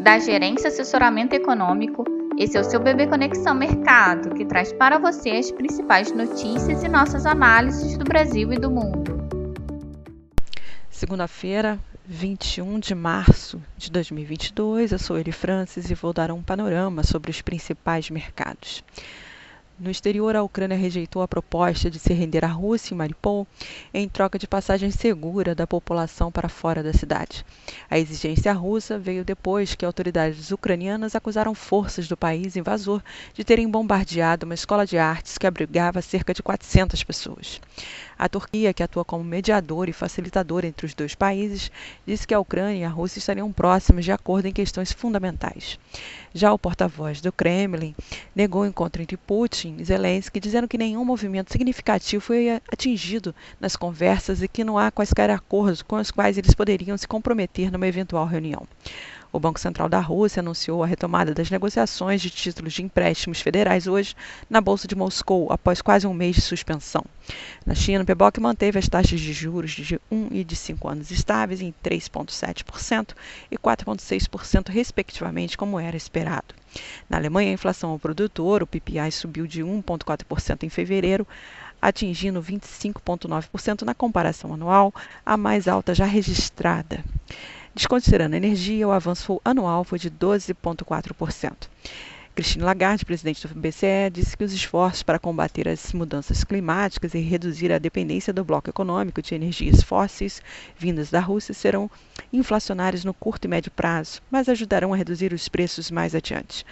da Gerência Assessoramento Econômico. Esse é o seu Bebê Conexão Mercado, que traz para você as principais notícias e nossas análises do Brasil e do mundo. Segunda-feira, 21 de março de 2022, eu sou Eli Francis e vou dar um panorama sobre os principais mercados. No exterior, a Ucrânia rejeitou a proposta de se render à Rússia em Mariupol em troca de passagem segura da população para fora da cidade. A exigência russa veio depois que autoridades ucranianas acusaram forças do país invasor de terem bombardeado uma escola de artes que abrigava cerca de 400 pessoas. A Turquia, que atua como mediador e facilitador entre os dois países, disse que a Ucrânia e a Rússia estariam próximas de acordo em questões fundamentais. Já o porta-voz do Kremlin negou o encontro entre Putin e Zelensky, dizendo que nenhum movimento significativo foi atingido nas conversas e que não há quaisquer acordos com os quais eles poderiam se comprometer numa eventual reunião. O Banco Central da Rússia anunciou a retomada das negociações de títulos de empréstimos federais hoje na Bolsa de Moscou, após quase um mês de suspensão. Na China, o PBOC manteve as taxas de juros de 1 e de 5 anos estáveis em 3,7% e 4,6%, respectivamente, como era esperado. Na Alemanha, a inflação ao produtor, o PPI, subiu de 1,4% em fevereiro atingindo 25,9% na comparação anual, a mais alta já registrada. Desconsiderando a energia, o avanço anual foi de 12,4%. Christine Lagarde, presidente do BCE, disse que os esforços para combater as mudanças climáticas e reduzir a dependência do bloco econômico de energias fósseis vindas da Rússia serão inflacionários no curto e médio prazo, mas ajudarão a reduzir os preços mais adiante.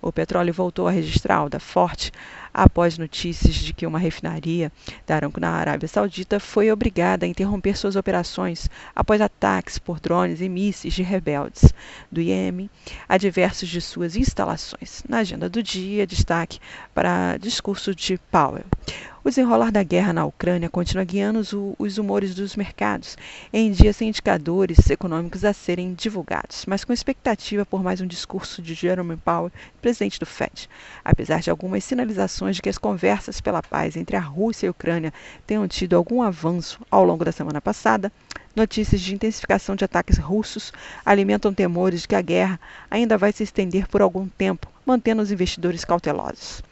O petróleo voltou a registrar alta forte após notícias de que uma refinaria da Aramco na Arábia Saudita foi obrigada a interromper suas operações após ataques por drones e mísseis de rebeldes do Iêmen a diversas de suas instalações. Na agenda do dia, destaque para discurso de Powell. O desenrolar da guerra na Ucrânia continua guiando os, os humores dos mercados, em dias sem indicadores econômicos a serem divulgados, mas com expectativa por mais um discurso de Jerome Powell, presidente do Fed. Apesar de algumas sinalizações de que as conversas pela paz entre a Rússia e a Ucrânia tenham tido algum avanço ao longo da semana passada, Notícias de intensificação de ataques russos alimentam temores de que a guerra ainda vai se estender por algum tempo, mantendo os investidores cautelosos.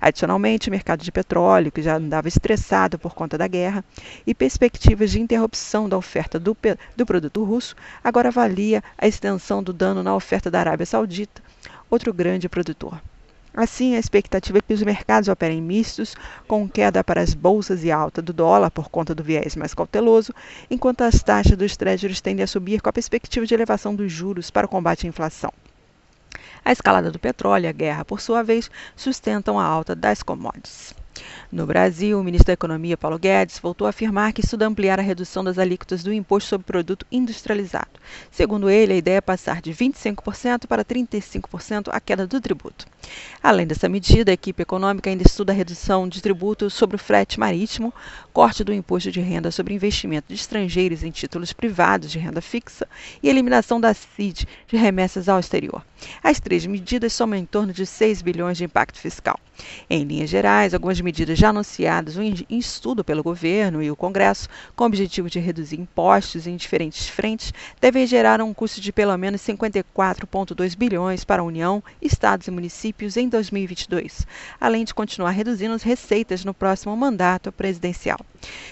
Adicionalmente, o mercado de petróleo, que já andava estressado por conta da guerra, e perspectivas de interrupção da oferta do, do produto russo, agora avalia a extensão do dano na oferta da Arábia Saudita, outro grande produtor. Assim, a expectativa é que os mercados operem mistos, com queda para as bolsas e alta do dólar por conta do viés mais cauteloso, enquanto as taxas dos treasuries tendem a subir com a perspectiva de elevação dos juros para o combate à inflação. A escalada do petróleo e a guerra, por sua vez, sustentam a alta das commodities. No Brasil, o ministro da Economia, Paulo Guedes, voltou a afirmar que estuda ampliar a redução das alíquotas do imposto sobre produto industrializado. Segundo ele, a ideia é passar de 25% para 35% a queda do tributo. Além dessa medida, a equipe econômica ainda estuda a redução de tributo sobre o frete marítimo, corte do imposto de renda sobre investimento de estrangeiros em títulos privados de renda fixa e eliminação da CID de remessas ao exterior. As três medidas somam em torno de 6 bilhões de impacto fiscal. Em linhas gerais, algumas medidas já anunciadas em estudo pelo governo e o Congresso, com o objetivo de reduzir impostos em diferentes frentes, devem gerar um custo de pelo menos 54,2 bilhões para a União, estados e municípios em 2022, além de continuar reduzindo as receitas no próximo mandato presidencial.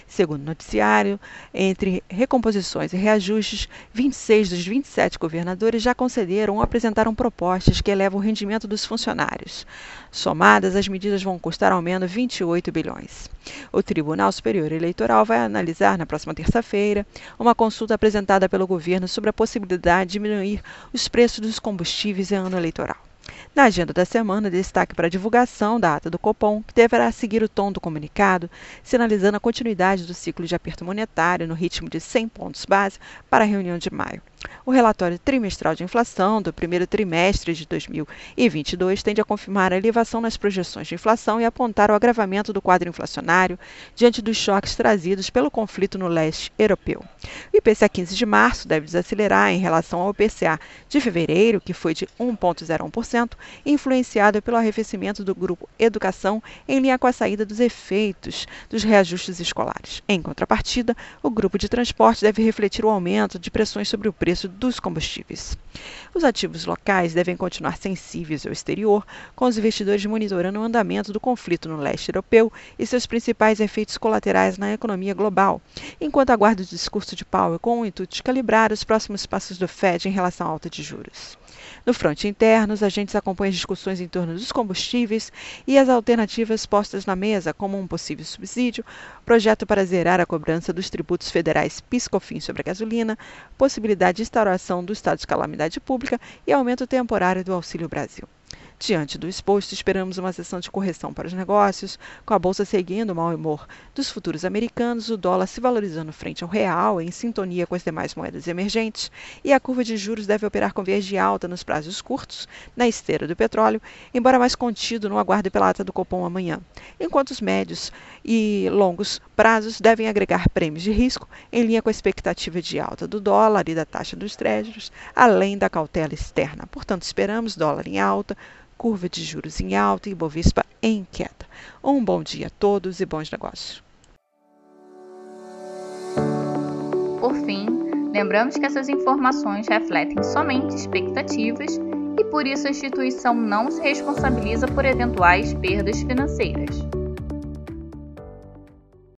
Segundo o noticiário, entre recomposições e reajustes, 26 dos 27 governadores já concederam ou apresentaram propostas que elevam o rendimento dos funcionários. Somadas, as medidas vão custar ao menos 28 bilhões. O Tribunal Superior Eleitoral vai analisar na próxima terça-feira uma consulta apresentada pelo governo sobre a possibilidade de diminuir os preços dos combustíveis em ano eleitoral. Na agenda da semana, destaque para a divulgação da ata do Copom, que deverá seguir o tom do comunicado, sinalizando a continuidade do ciclo de aperto monetário no ritmo de 100 pontos base para a reunião de maio. O relatório trimestral de inflação do primeiro trimestre de 2022 tende a confirmar a elevação nas projeções de inflação e apontar o agravamento do quadro inflacionário diante dos choques trazidos pelo conflito no leste europeu. O IPCA 15 de março deve desacelerar em relação ao IPCA de fevereiro, que foi de 1,01%, influenciado pelo arrefecimento do grupo Educação em linha com a saída dos efeitos dos reajustes escolares. Em contrapartida, o grupo de transporte deve refletir o aumento de pressões sobre o preço preço dos combustíveis. Os ativos locais devem continuar sensíveis ao exterior, com os investidores monitorando o andamento do conflito no leste europeu e seus principais efeitos colaterais na economia global, enquanto aguarda o discurso de Powell com o intuito de calibrar os próximos passos do Fed em relação à alta de juros. No fronte interno, os agentes acompanham as discussões em torno dos combustíveis e as alternativas postas na mesa, como um possível subsídio, projeto para zerar a cobrança dos tributos federais PIS/COFINS sobre a gasolina, possibilidade de instauração do estado de calamidade pública e aumento temporário do Auxílio Brasil. Diante do exposto, esperamos uma sessão de correção para os negócios, com a bolsa seguindo o mau humor dos futuros americanos, o dólar se valorizando frente ao real, em sintonia com as demais moedas emergentes, e a curva de juros deve operar com viés de alta nos prazos curtos, na esteira do petróleo, embora mais contido no aguardo pela ata do Copom amanhã, enquanto os médios e longos prazos devem agregar prêmios de risco em linha com a expectativa de alta do dólar e da taxa dos créditos, além da cautela externa. Portanto, esperamos dólar em alta, curva de juros em alta e Bovespa em queda. Um bom dia a todos e bons negócios. Por fim, lembramos que essas informações refletem somente expectativas e por isso a instituição não se responsabiliza por eventuais perdas financeiras.